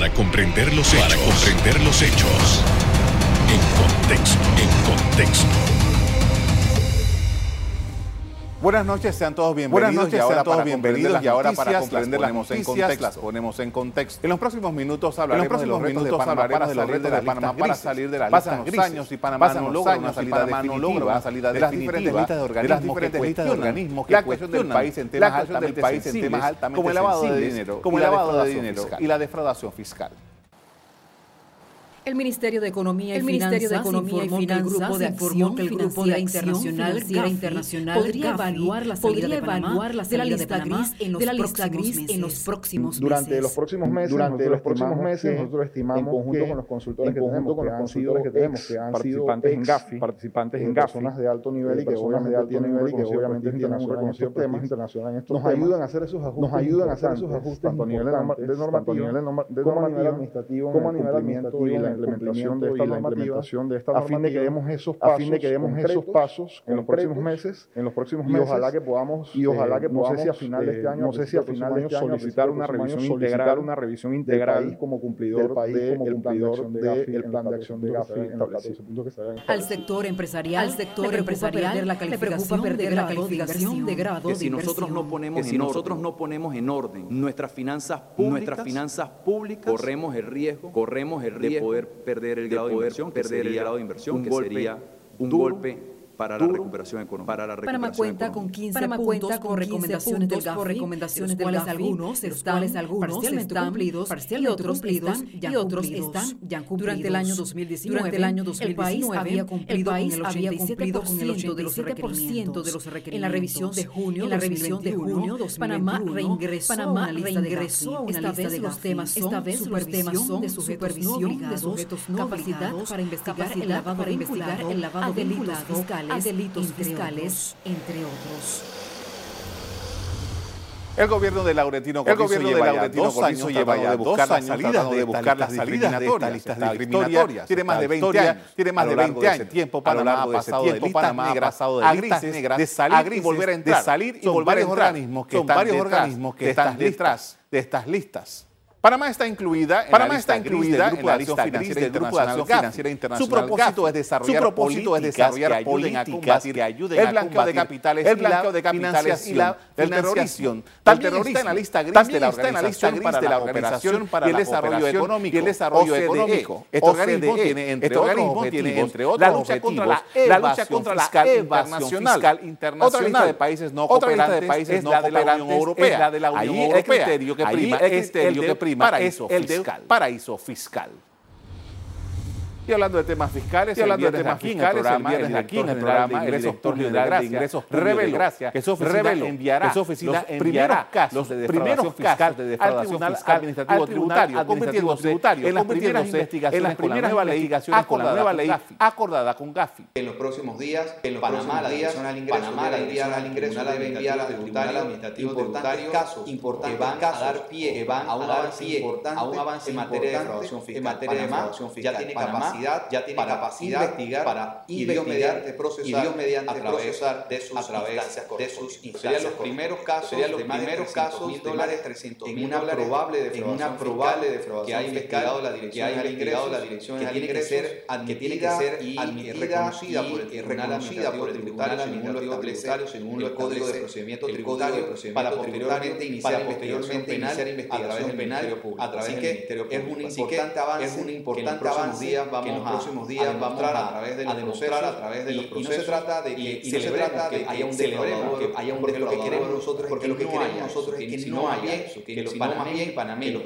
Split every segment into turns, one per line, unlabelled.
Para comprender los hechos. Para comprender los hechos. En contexto. En contexto.
Buenas noches, sean todos bienvenidos.
Buenas noches,
y ahora
sean todos bienvenidos. Y ahora para comprender las,
ponemos en contexto.
en
los próximos minutos hablaremos
los
de los minutos de Panamá para salir de, Panamá para salir de la lista
Pasan
los
años y Panamá
Pasan
no logra una salida
definitiva una salida
de las diferentes listas de organismos,
de
la cuestión del país en temas altamente
país
como el lavado de dinero y la defraudación fiscal.
El Ministerio de Economía y
el Ministerio
Finanzas de
Economía informó y
Finanzas que el grupo de acción
que el grupo de
internacional,
financiera internacional
podría
Gafi,
evaluar la salida
podría
de
evaluar la salida de la
lista
de
gris en los
la lista gris en los próximos
durante los próximos meses
durante los próximos meses nosotros estimamos
en conjunto
que,
con los consultores que tenemos
con los consultores que tenemos que han sido
participantes en Gafi
participantes en eh, Gafi
zonas de alto nivel eh, y que obviamente
de alto nivel y que obviamente tienen un reconocido
tema
internacional
nos ayudan a hacer esos ajustes
nos ayudan a hacer esos ajustes
a nivel de normativa como a nivel administrativo
como a nivel administrativo
implementación de esta normativa,
de esta
a fin de que demos esos pasos,
a fin de que demos esos pasos
en los próximos meses,
en los próximos meses, y
ojalá que podamos,
y ojalá
eh,
que podamos,
no sé si a final de
eh, este
año,
no sé si a final de este año
solicitar una revisión integral,
una revisión integral
como cumplidor
del cumplidor del plan de acción de Gafi
Al sector empresarial,
al sector empresarial
la calificación
perder la calificación de grado
que si nosotros no ponemos
si nosotros no ponemos en orden
nuestras finanzas públicas,
nuestras finanzas públicas
corremos el riesgo,
corremos el riesgo de
poder perder el grado de inversión,
perder el grado de inversión, que sería un golpe para la recuperación económica.
Para la recuperación
Panamá cuenta
económica.
con
15
cuenta
con recomendaciones
puntos, del
GAFI,
recomendaciones
de los cuales algunos,
de
parcialmente
están
cumplidos, y otros
cumplidos, y otros están cumplidos.
Durante el año 2019,
durante el año 2019
el país había cumplido
país
con el 87% de los requerimientos.
De.
En la revisión de junio,
en la revisión de junio,
Panamá reingresó a una lista de los temas
esta vez los temas son
de
supervisión de sujetos no obligados, capacidad para investigar el lavado
de
a delitos
entre
fiscales,
otros.
entre otros.
El gobierno de Laurentino Cortizo,
el gobierno
lleva de
Laurentino
dos años
lleva ya
de buscar las salidas de, buscar las
salidas
de
estas
listas
discriminatorias.
Tiene más de 20 años, tiene más de 20 años.
Tiempo Panamá ha pasado de listas negras,
pasado de listas negras,
de salir y volver a entrar,
de salir y volver a
organismos que están detrás de estas
listas.
Panamá está incluida en la lista
está
del grupo de acción financiera internacional. Su propósito es desarrollar, políticas que ayuden, blanqueo de capitales,
de capitales y la
financiación. También está en la lista gris de la organización para
la
cooperación
para
el desarrollo económico,
el.
Este organismo tiene entre
este
otros la lucha contra la, evasión fiscal internacional. Otra lista de países no cooperantes es la de la Unión Europea. Ahí el criterio que prima fiscal.
paraíso fiscal.
Estoy hablando de temas fiscales,
estoy hablando de temas fiscales, el viernes aquí en el programa, el director general de ingresos
reveló que oficina enviará, los
enviará
casos de
primeros casos de defraudación fiscal,
administrativo tributario, convirtiendo
tributario,
en las primeras investigaciones, con la nueva ley acordada con Gafi.
En los próximos días,
en los
Panamá, la Dirección al Ingreso,
Panamá, la Dirección al Ingreso
tribunal
administrativo
importantes casos
importantes
van a dar pie,
van
a
a un avance
en materia de defraudación fiscal.
En materia de defraudación fiscal,
ya tiene capacidad
ya tiene
para
capacidad
investigar,
para investigar,
mediante procesar,
y mediante
a través,
procesar
de sus,
a través
instancias
de sus instancias.
Serían los primeros casos,
serían los primeros casos
dólares
300
en una probable
en una probable defraudación que ha investigado la dirección
que
que
tiene que ser que
y reconocida por el tribunal según el código de procedimiento tributario para posteriormente iniciar
posteriormente investigación penal a través del ministerio público. Así que es un importante avance
vamos
que en los
a,
próximos días a
demostrar
a,
través de los
a
demostrar
a través de
y,
los procesos.
Y no se trata de que,
y, se trata
que haya un depredador,
que haya un
porque lo que queremos nosotros
porque lo que queremos nosotros es
que
no haya eso, que los panameños,
panameños,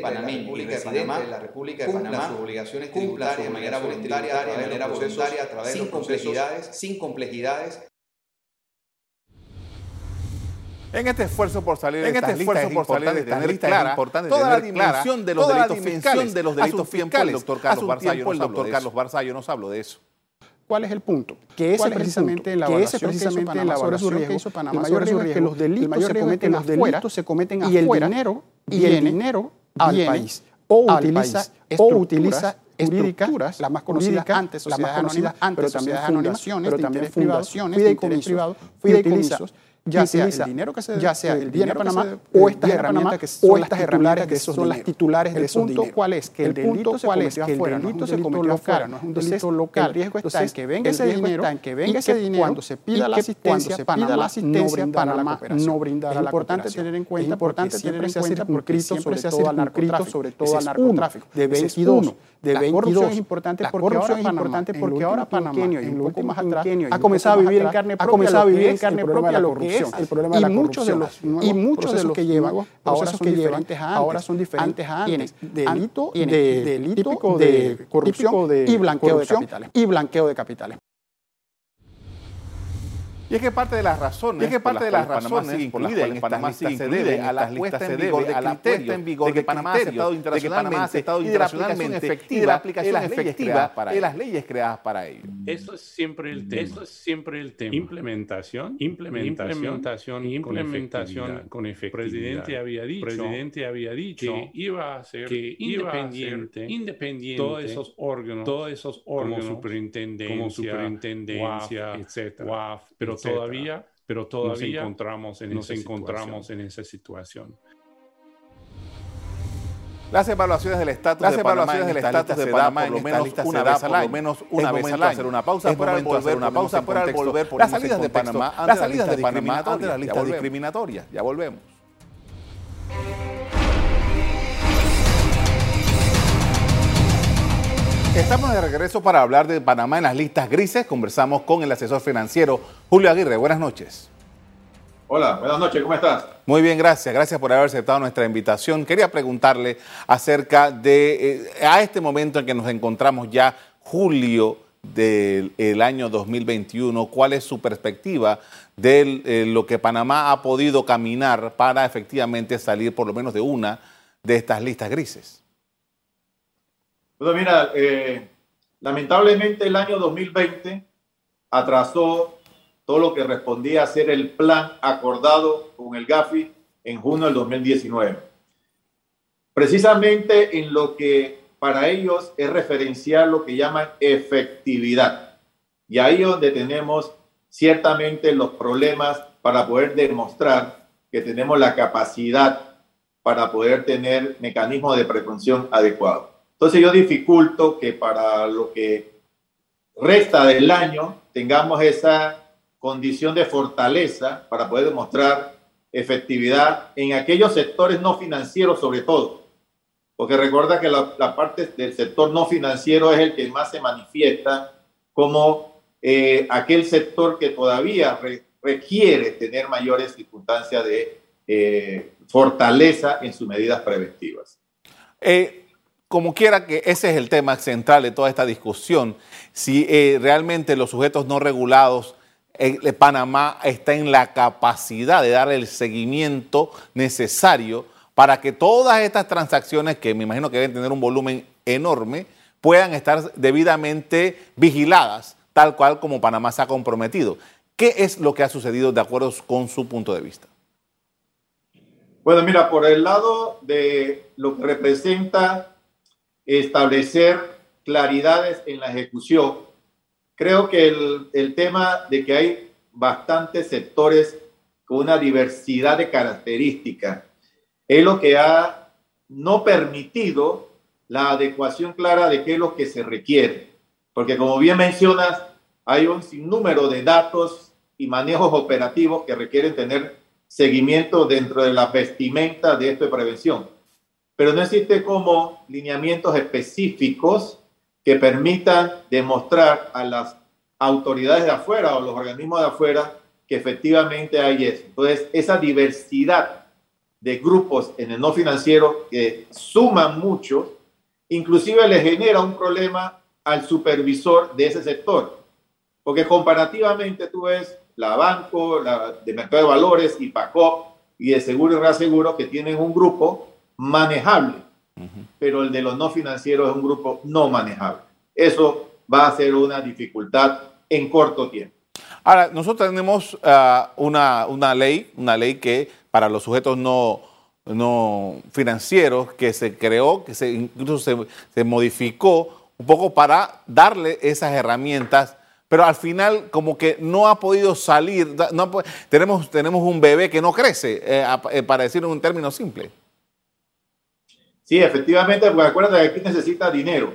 panameños y residentes de la República de Panamá
sus obligaciones tributarias de manera voluntaria, de
manera voluntaria a través de los procesos
sin complejidades
en este esfuerzo por salir de
En
estas
este esfuerzo
es
por salir de
tener
listas es
clara
importante
toda la
tener clara
dimensión de los
toda la
delitos fiscales.
de los delitos fiscales.
el doctor Carlos Barzallo nos de
nos habló de eso.
¿Cuál es el punto? Que ese
¿Cuál es
precisamente la
Que ese
evaluación
precisamente
que
la
hizo Panamá sobre su
que
riesgo,
hizo Panamá
el mayor riesgo es que los delitos se
es que
cometen
los
afuera
se cometen
y el dinero
y el dinero
al país o utiliza o utiliza
estructuras
jurídicas, las más conocidas antes
las más conocidas antes
pero también fundaciones,
pero
de
también fundaciones de
fideicomisos,
fideicomisos,
ya sea el dinero que se ya sea el dinero de Panamá o estas herramientas que son las herramientas que son las titulares de esos dineros. ¿Cuál es? Que el delito cuál es que el delito se cometió afuera, no es un delito local. El riesgo está en que venga ese dinero, en que venga ese dinero cuando se pida la asistencia, pida la asistencia Panamá no brindará la importante tener en cuenta, importante tener en cuenta porque siempre se ha circunscrito sobre todo al narcotráfico. De 22 de 22 es importante la porque ahora es importante porque ahora Panamá en un poco más atrás ha comenzado a vivir en carne propia, ha comenzado a vivir en carne propia la corrupción, el problema de la corrupción y muchos de los que llevan ahora son diferentes ahora son diferentes antes. Delito de delito de corrupción y blanqueo de capitales. Y blanqueo de capitales.
Y es que parte de las razones, es que parte de las razones por las cuales Panamá se debe a la puesta en vigor de a la puesta en vigor de que Panamá ha aceptado internacionalmente y de la aplicación efectiva, de la aplicación efectiva de las leyes creadas para ello.
Eso es siempre el tema. Eso es siempre el tema. Implementación, implementación, implementación, implementación con efectividad. Presidente había dicho, presidente había dicho que iba a ser que independiente, independiente todos esos órganos, todos esos órganos como superintendencia, como superintendencia, etcétera. pero todavía, pero todavía nos encontramos en, nos encontramos en esa situación.
Las evaluaciones del estatus
Las
de
evaluaciones
Panamá,
del estatus de Panamá por lo menos una vez al año.
menos una
Es
vez
momento
al
de
año.
hacer una pausa
Es
para
momento de
volver,
hacer una pausa para volver,
las salidas de Panamá,
las salidas de Panamá listas
Ya volvemos.
discriminatorias. Ya volvemos. Estamos de regreso para hablar de Panamá en las listas grises. Conversamos con el asesor financiero Julio Aguirre. Buenas noches.
Hola, buenas noches, ¿cómo estás?
Muy bien, gracias. Gracias por haber aceptado nuestra invitación. Quería preguntarle acerca de, eh, a este momento en que nos encontramos ya, julio del el año 2021, ¿cuál es su perspectiva de eh, lo que Panamá ha podido caminar para efectivamente salir por lo menos de una de estas listas grises?
Bueno, mira, eh, lamentablemente el año 2020 atrasó todo lo que respondía a ser el plan acordado con el GAFI en junio del 2019. Precisamente en lo que para ellos es referencial lo que llaman efectividad. Y ahí es donde tenemos ciertamente los problemas para poder demostrar que tenemos la capacidad para poder tener mecanismos de prevención adecuados. Entonces yo dificulto que para lo que resta del año tengamos esa condición de fortaleza para poder demostrar efectividad en aquellos sectores no financieros sobre todo. Porque recuerda que la, la parte del sector no financiero es el que más se manifiesta como eh, aquel sector que todavía re- requiere tener mayores circunstancias de eh, fortaleza en sus medidas preventivas.
Eh, como quiera que ese es el tema central de toda esta discusión, si eh, realmente los sujetos no regulados, eh, Panamá está en la capacidad de dar el seguimiento necesario para que todas estas transacciones, que me imagino que deben tener un volumen enorme, puedan estar debidamente vigiladas, tal cual como Panamá se ha comprometido. ¿Qué es lo que ha sucedido de acuerdo con su punto de vista?
Bueno, mira, por el lado de lo que representa establecer claridades en la ejecución, creo que el, el tema de que hay bastantes sectores con una diversidad de características es lo que ha no permitido la adecuación clara de qué es lo que se requiere. Porque como bien mencionas, hay un sinnúmero de datos y manejos operativos que requieren tener seguimiento dentro de la vestimenta de esto de prevención. Pero no existe como lineamientos específicos que permitan demostrar a las autoridades de afuera o los organismos de afuera que efectivamente hay eso. Entonces, esa diversidad de grupos en el no financiero que suman mucho, inclusive le genera un problema al supervisor de ese sector. Porque comparativamente tú ves la Banco, la de Mercado de Valores y PACOP y de Seguro y Reaseguro que tienen un grupo manejable, pero el de los no financieros es un grupo no manejable. Eso va a ser una dificultad en corto tiempo.
Ahora, nosotros tenemos uh, una, una, ley, una ley que para los sujetos no, no financieros, que se creó, que se, incluso se, se, modificó un poco para darle esas herramientas pero al final como que no ha podido salir, no, tenemos, tenemos un bebé que no crece, eh, eh, para decirlo en un término simple.
Sí, efectivamente, porque acuérdate que aquí necesita dinero.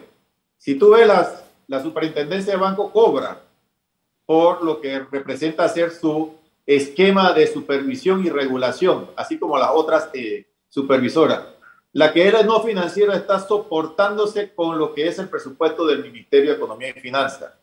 Si tú ves las, la superintendencia de banco cobra por lo que representa ser su esquema de supervisión y regulación, así como las otras eh, supervisoras. La que era no financiera está soportándose con lo que es el presupuesto del Ministerio de Economía y Finanzas.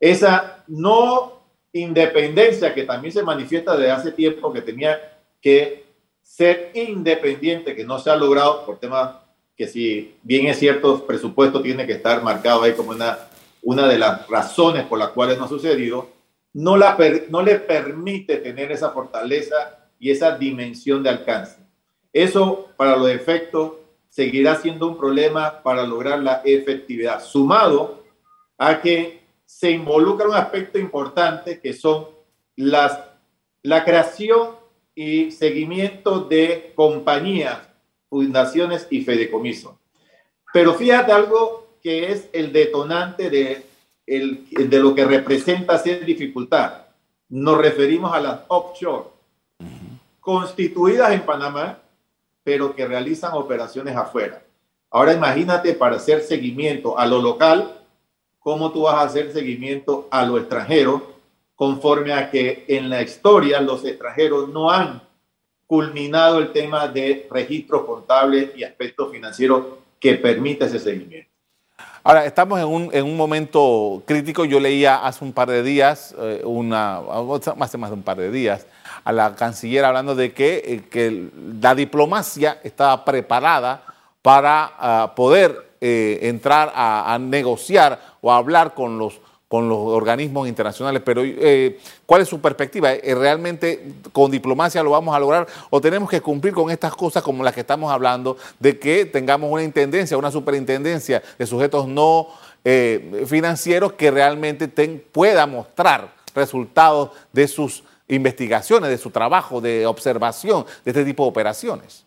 Esa no independencia que también se manifiesta desde hace tiempo que tenía que ser independiente, que no se ha logrado por temas que si bien es cierto, presupuesto tiene que estar marcado ahí como una, una de las razones por las cuales no ha sucedido, no, la no le permite tener esa fortaleza y esa dimensión de alcance. Eso, para los efectos, seguirá siendo un problema para lograr la efectividad, sumado a que se involucra un aspecto importante que son las, la creación y seguimiento de compañías, fundaciones y fideicomisos. Pero fíjate algo que es el detonante de, el, de lo que representa ser dificultad. Nos referimos a las offshore, constituidas en Panamá, pero que realizan operaciones afuera. Ahora imagínate para hacer seguimiento a lo local, cómo tú vas a hacer seguimiento a lo extranjero, conforme a que en la historia los extranjeros no han culminado el tema de registros contables y aspectos financieros que permite ese seguimiento.
Ahora, estamos en un, en un, momento crítico. Yo leía hace un par de días, eh, una, hace más de un par de días, a la canciller hablando de que, eh, que la diplomacia estaba preparada para ah, poder eh, entrar a, negociar o a hablar con los, con los organismos internacionales. Pero, ¿cuál es su perspectiva? ¿Realmente con diplomacia lo vamos a lograr o tenemos que cumplir con estas cosas como las que estamos hablando, de que tengamos una intendencia, una superintendencia de sujetos no financieros que realmente pueda mostrar resultados de sus investigaciones, de su trabajo de observación de este tipo de operaciones.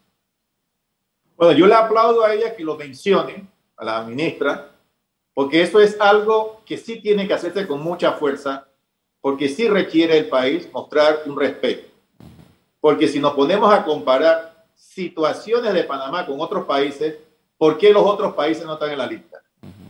Bueno, yo le aplaudo a ella que lo mencione, a la ministra, porque eso es algo que sí tiene que hacerse con mucha fuerza, porque sí requiere el país mostrar un respeto. Porque si nos ponemos a comparar situaciones de Panamá con otros países, ¿por qué los otros países no están en la lista?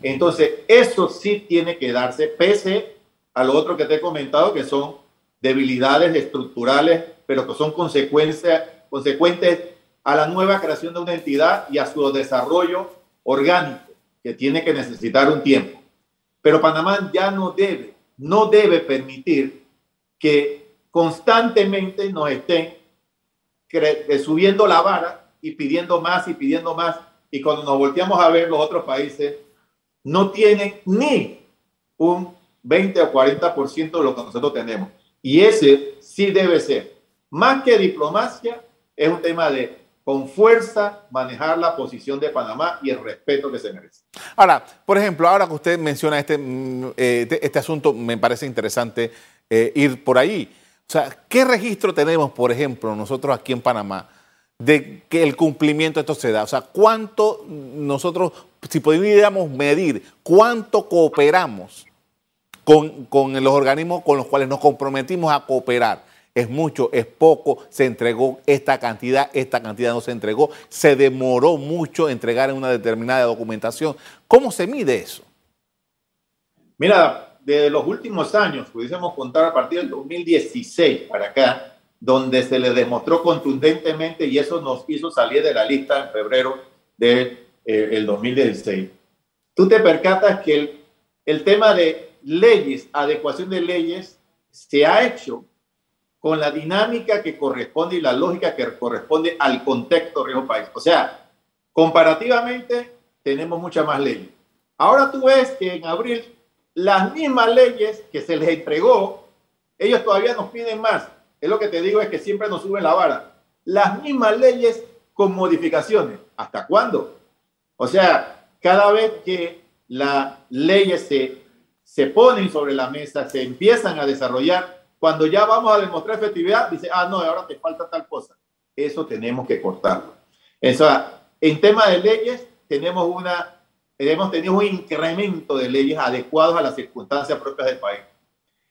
Entonces, eso sí tiene que darse, pese a lo otro que te he comentado, que son debilidades estructurales, pero que son consecuencias, consecuentes a la nueva creación de una entidad y a su desarrollo orgánico, que tiene que necesitar un tiempo. Pero Panamá ya no debe, no debe permitir que constantemente nos estén eh, subiendo la vara y pidiendo más y pidiendo más. Y cuando nos volteamos a ver los otros países, no tienen ni un 20 o 40% de lo que nosotros tenemos. Y ese sí debe ser, más que diplomacia, es un tema de con fuerza manejar la posición de Panamá y el respeto que se merece.
Ahora, por ejemplo, ahora que usted menciona este, mm, eh, este asunto, me parece interesante eh, ir por ahí. O sea, ¿qué registro tenemos, por ejemplo, nosotros aquí en Panamá, de que el cumplimiento de esto se da? O sea, ¿cuánto nosotros, si pudiéramos medir, cuánto cooperamos con, los organismos con los cuales nos comprometimos a cooperar. Es mucho, es poco, se entregó esta cantidad, esta cantidad no se entregó, se demoró mucho entregar en una determinada documentación. ¿Cómo se mide eso?
Mira, de los últimos años, pudiésemos contar a partir del 2016 para acá, donde se le demostró contundentemente y eso nos hizo salir de la lista en febrero del de, 2016. Eh, Tú te percatas que el tema de leyes, adecuación de leyes, se ha hecho con la dinámica que corresponde y la lógica que corresponde al contexto río país. O sea, comparativamente tenemos muchas más leyes. Ahora tú ves que en abril las mismas leyes que se les entregó, ellos todavía nos piden más. Es lo que te digo es que siempre nos suben la vara. Las mismas leyes con modificaciones. ¿Hasta cuándo? O sea, cada vez que las leyes se se ponen sobre la mesa, se empiezan a desarrollar. Cuando ya vamos a demostrar efectividad, dice, ah, no, ahora te falta tal cosa. Eso tenemos que cortarlo. En tema de leyes, tenemos, una, hemos tenido un incremento de leyes adecuados a las circunstancias propias del país.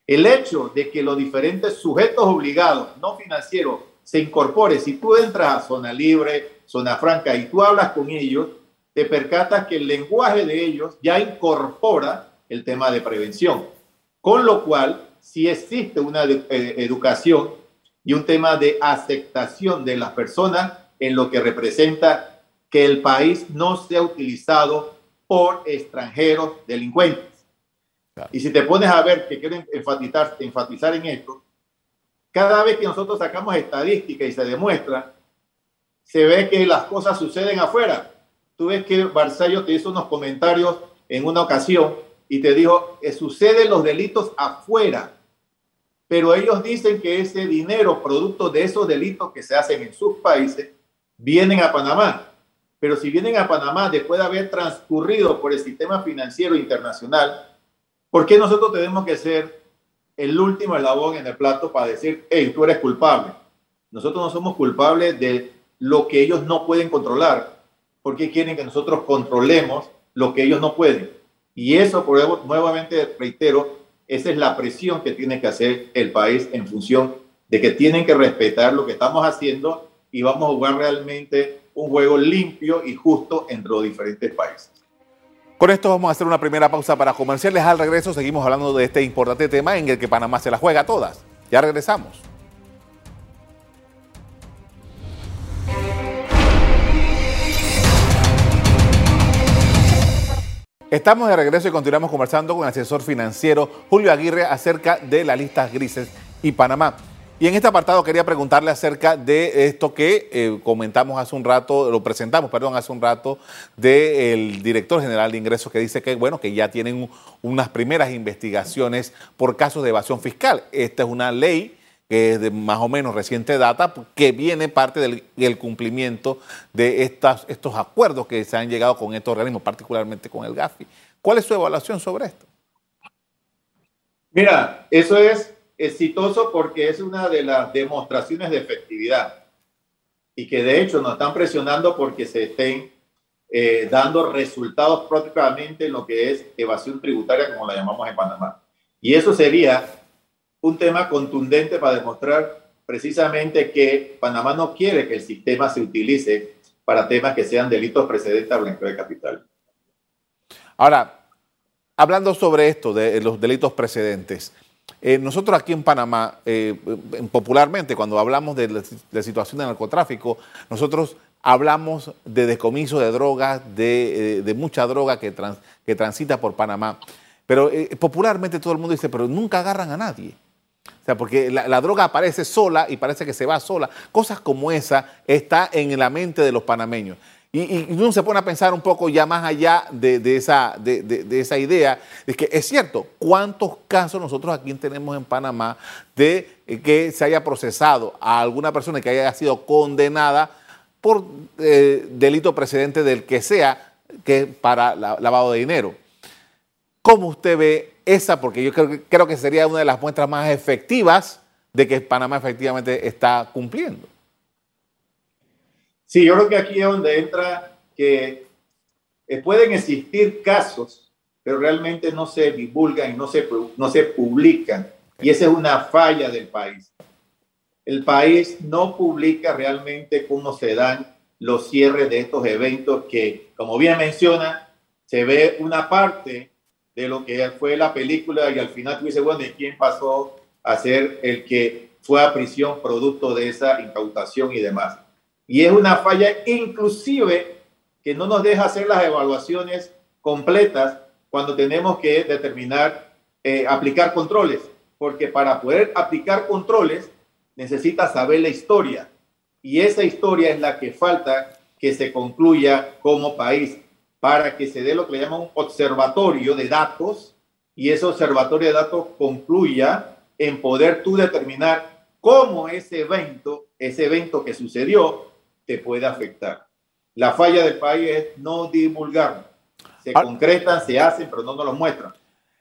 El hecho de que los diferentes sujetos obligados no financieros se incorporen, si tú entras a zona libre, zona franca y tú hablas con ellos, te percatas que el lenguaje de ellos ya incorpora el tema de prevención. Con lo cual, si existe una eh, educación y un tema de aceptación de las personas en lo que representa que el país no sea utilizado por extranjeros delincuentes. Y si te pones a ver, que quiero enfatizar, enfatizar en esto, cada vez que nosotros sacamos estadística y se demuestra, se ve que las cosas suceden afuera. Tú ves que Barzallo te hizo unos comentarios en una ocasión y te dijo, que suceden los delitos afuera, pero ellos dicen que ese dinero, producto de esos delitos que se hacen en sus países, vienen a Panamá. Pero si vienen a Panamá después de haber transcurrido por el sistema financiero internacional, ¿por qué nosotros tenemos que ser el último eslabón en el plato para decir, hey, tú eres culpable? Nosotros no somos culpables de lo que ellos no pueden controlar. ¿Por qué quieren que nosotros controlemos lo que ellos no pueden? Y eso, por, nuevamente reitero, esa es la presión que tiene que hacer el país en función de que tienen que respetar lo que estamos haciendo y vamos a jugar realmente un juego limpio y justo entre los diferentes países.
Con esto vamos a hacer una primera pausa para comerciales. Al regreso seguimos hablando de este importante tema en el que Panamá se la juega a todas. Ya regresamos. Estamos de regreso y continuamos conversando con el asesor financiero Julio Aguirre acerca de las listas grises y Panamá. Y en este apartado quería preguntarle acerca de esto que eh, comentamos hace un rato, lo presentamos, perdón, hace un rato, del director general de ingresos que dice que, bueno, que ya tienen unas primeras investigaciones por casos de evasión fiscal. Esta es una ley que es de más o menos reciente data, que viene parte del, cumplimiento de estas, estos acuerdos que se han llegado con estos organismos, particularmente con el GAFI. ¿Cuál es su evaluación sobre esto?
Mira, eso es exitoso porque es una de las demostraciones de efectividad y que de hecho nos están presionando porque se estén eh, dando resultados prácticamente en lo que es evasión tributaria, como la llamamos en Panamá. Y eso sería un tema contundente para demostrar precisamente que Panamá no quiere que el sistema se utilice para temas que sean delitos precedentes a blanqueo de capital.
Ahora, hablando sobre esto, de los delitos precedentes, eh, nosotros aquí en Panamá, eh, popularmente, cuando hablamos de la, situación de narcotráfico, nosotros hablamos de decomiso de drogas, de, eh, mucha droga que, que transita por Panamá. Pero popularmente todo el mundo dice, pero nunca agarran a nadie. O sea, porque la, droga aparece sola y parece que se va sola. Cosas como esa está en la mente de los panameños. Y, uno se pone a pensar un poco ya más allá de, esa, de, esa idea, de que es cierto, ¿cuántos casos nosotros aquí tenemos en Panamá de que se haya procesado a alguna persona que haya sido condenada por eh, delito precedente del que sea, que para lavado de dinero? ¿Cómo usted ve esa? Porque yo creo, que sería una de las muestras más efectivas de que Panamá efectivamente está cumpliendo.
Sí, yo creo que aquí es donde entra que eh, pueden existir casos, pero realmente no se divulgan y no se, no se publican. Y esa es una falla del país. El país no publica realmente cómo se dan los cierres de estos eventos que, como bien menciona, se ve una parte de lo que fue la película y al final tú dices, bueno, ¿y quién pasó a ser el que fue a prisión producto de esa incautación y demás? Y es una falla inclusive que no nos deja hacer las evaluaciones completas cuando tenemos que determinar, eh, aplicar controles, porque para poder aplicar controles necesita saber la historia y esa historia es la que falta que se concluya como país para que se dé lo que le llaman un observatorio de datos y ese observatorio de datos concluya en poder tú determinar cómo ese evento, ese evento que sucedió, te puede afectar. La falla del país es no divulgarlo. Se ah. concretan, se hacen, pero no nos lo muestran.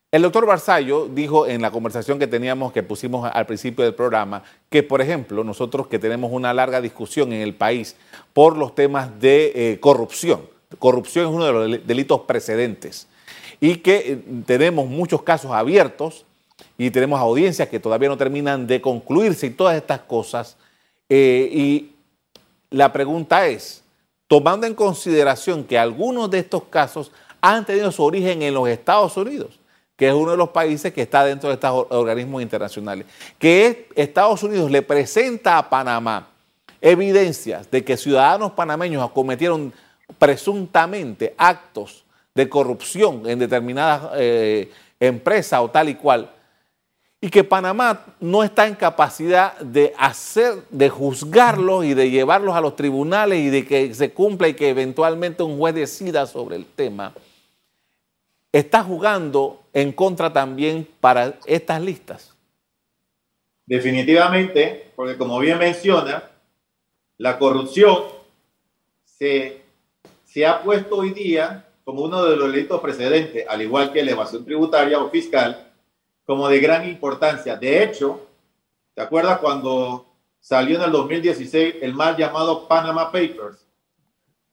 El doctor Barzallo dijo en la conversación que teníamos, que pusimos al principio del programa, que por ejemplo nosotros que tenemos una larga discusión en el país por los temas de eh, corrupción, corrupción es uno de los delitos precedentes y que eh, tenemos muchos casos abiertos y tenemos audiencias que todavía no terminan de concluirse y todas estas cosas. Eh, y la pregunta es, tomando en consideración que algunos de estos casos han tenido su origen en los Estados Unidos, que es uno de los países que está dentro de estos organismos internacionales, que Estados Unidos le presenta a Panamá evidencias de que ciudadanos panameños acometieron presuntamente actos de corrupción en determinadas eh, empresas o tal y cual, y que Panamá no está en capacidad de hacer, de juzgarlos y de llevarlos a los tribunales y de que se cumpla y que eventualmente un juez decida sobre el tema, está jugando en contra también para estas listas.
Definitivamente, porque como bien menciona, la corrupción se, se ha puesto hoy día como uno de los delitos precedentes, al igual que la evasión tributaria o fiscal, como de gran importancia. De hecho, ¿te acuerdas cuando salió en el 2016 el mal llamado Panama Papers?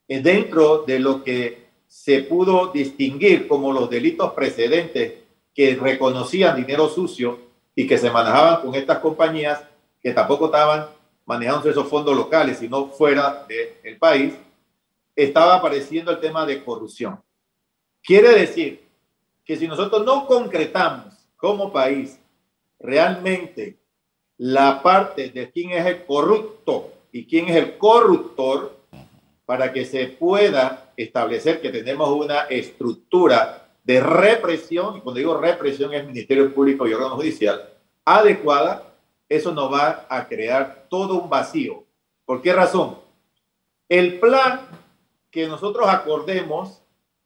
Dentro de lo que se pudo distinguir como los delitos precedentes que reconocían dinero sucio y que se manejaban con estas compañías que tampoco estaban manejando esos fondos locales, sino fuera del país, estaba apareciendo el tema de corrupción. Quiere decir que si nosotros no concretamos como país realmente la parte de quién es el corrupto y quién es el corruptor para que se pueda establecer que tenemos una estructura de represión, y cuando digo represión es Ministerio Público y órgano judicial, adecuada, eso nos va a crear todo un vacío. ¿Por qué razón? El plan que nosotros acordemos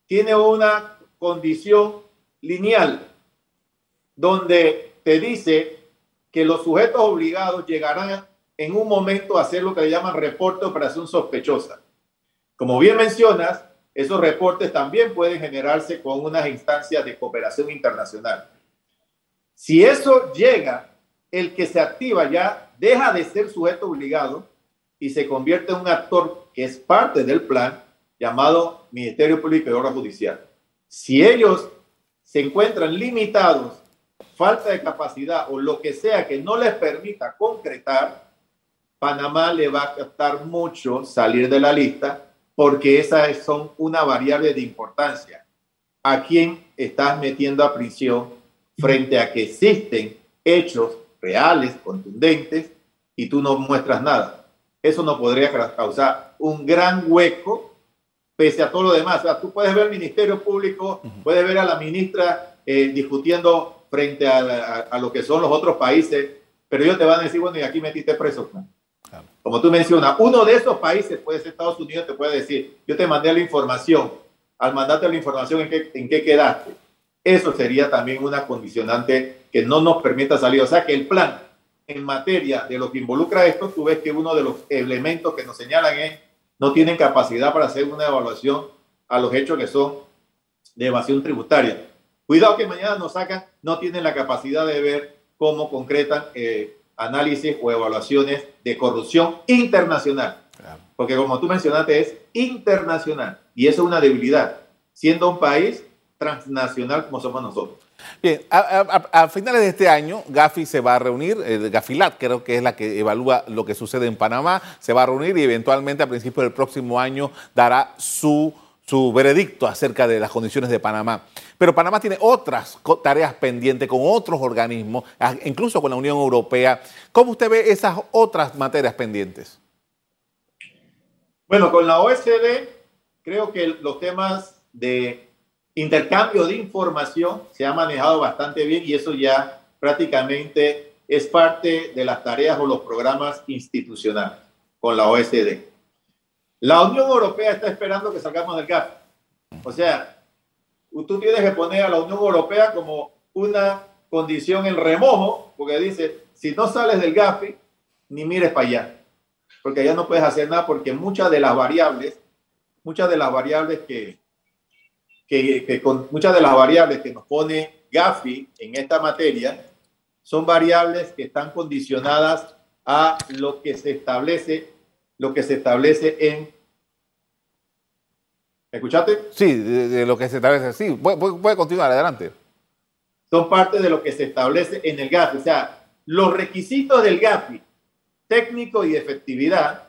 tiene una condición lineal donde te dice que los sujetos obligados llegarán en un momento a hacer lo que le llaman reporte de operación sospechosa. Como bien mencionas, esos reportes también pueden generarse con unas instancias de cooperación internacional. Si eso llega, el que se activa ya deja de ser sujeto obligado y se convierte en un actor que es parte del plan llamado Ministerio Público y Obra Judicial. Si ellos se encuentran limitados falta de capacidad o lo que sea que no les permita concretar, Panamá le va a costar mucho salir de la lista porque esas son una variable de importancia. ¿A quién estás metiendo a prisión frente a que existen hechos reales, contundentes, y tú no muestras nada? Eso no podría causar un gran hueco pese a todo lo demás. O sea, tú puedes ver al Ministerio Público, puedes ver a la ministra eh, discutiendo frente a, lo que son los otros países, pero ellos te van a decir, bueno, y aquí metiste preso. Como tú mencionas, uno de esos países, puede ser Estados Unidos, te puede decir, yo te mandé la información, al mandarte la información, ¿en qué, en qué quedaste? Eso sería también una condicionante que no nos permita salir. O sea que el plan en materia de lo que involucra esto, tú ves que uno de los elementos que nos señalan es no tienen capacidad para hacer una evaluación a los hechos que son de evasión tributaria. Cuidado que mañana nos sacan, no tienen la capacidad de ver cómo concretan eh, análisis o evaluaciones de corrupción internacional. Porque como tú mencionaste, es internacional. Y eso es una debilidad, siendo un país transnacional como somos nosotros.
Bien, a, finales de este año, Gafi se va a reunir, eh, Gafilat creo que es la que evalúa lo que sucede en Panamá, se va a reunir y eventualmente a principios del próximo año dará su su veredicto acerca de las condiciones de Panamá. Pero Panamá tiene otras tareas pendientes con otros organismos, incluso con la Unión Europea. ¿Cómo usted ve esas otras materias pendientes?
Bueno, con la OSD creo que los temas de intercambio de información se han manejado bastante bien y eso ya prácticamente es parte de las tareas o los programas institucionales con la OSD. La Unión Europea está esperando que salgamos del GAFI. O sea, tú tienes que poner a la Unión Europea como una condición en remojo, porque dice, si no sales del GAFI, ni mires para allá, porque allá no puedes hacer nada, porque muchas de las variables, muchas de las variables que, que, con muchas de las variables que nos pone GAFI en esta materia, son variables que están condicionadas a lo que se establece lo que se establece en... ¿Me escuchaste?
Sí, de, lo que se establece. Sí, puede, puede, continuar, adelante.
son parte de lo que se establece en el GAFI. O sea, los requisitos del GAFI, técnico y de efectividad,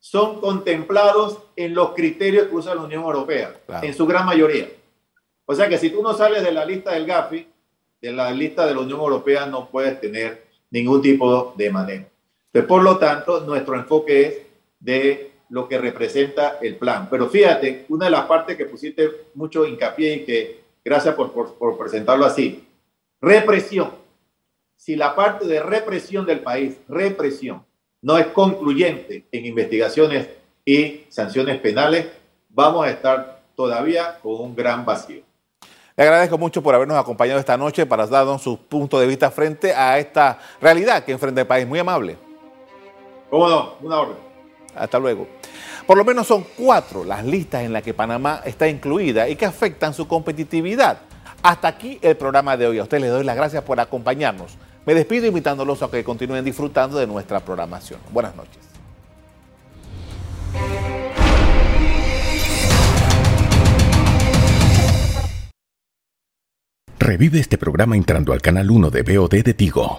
son contemplados en los criterios que usa la Unión Europea, en su gran mayoría. O sea que si tú no sales de la lista del GAFI, de la lista de la Unión Europea, no puedes tener ningún tipo de manejo. Entonces, por lo tanto, nuestro enfoque es de lo que representa el plan. Pero fíjate, una de las partes que pusiste mucho hincapié y que gracias por, por presentarlo así, represión. Si la parte de represión del país, represión, no es concluyente en investigaciones y sanciones penales, vamos a estar todavía con un gran vacío.
Le agradezco mucho por habernos acompañado esta noche para darnos su punto de vista frente a esta realidad que enfrenta el país. Muy amable.
¿Cómo no? Una orden.
Hasta luego. Por lo menos son cuatro las listas en las que Panamá está incluida y que afectan su competitividad. Hasta aquí el programa de hoy. A ustedes les doy las gracias por acompañarnos. Me despido invitándolos a que continúen disfrutando de nuestra programación. Buenas noches.
Revive este programa entrando al canal 1 de BOD de Tigo.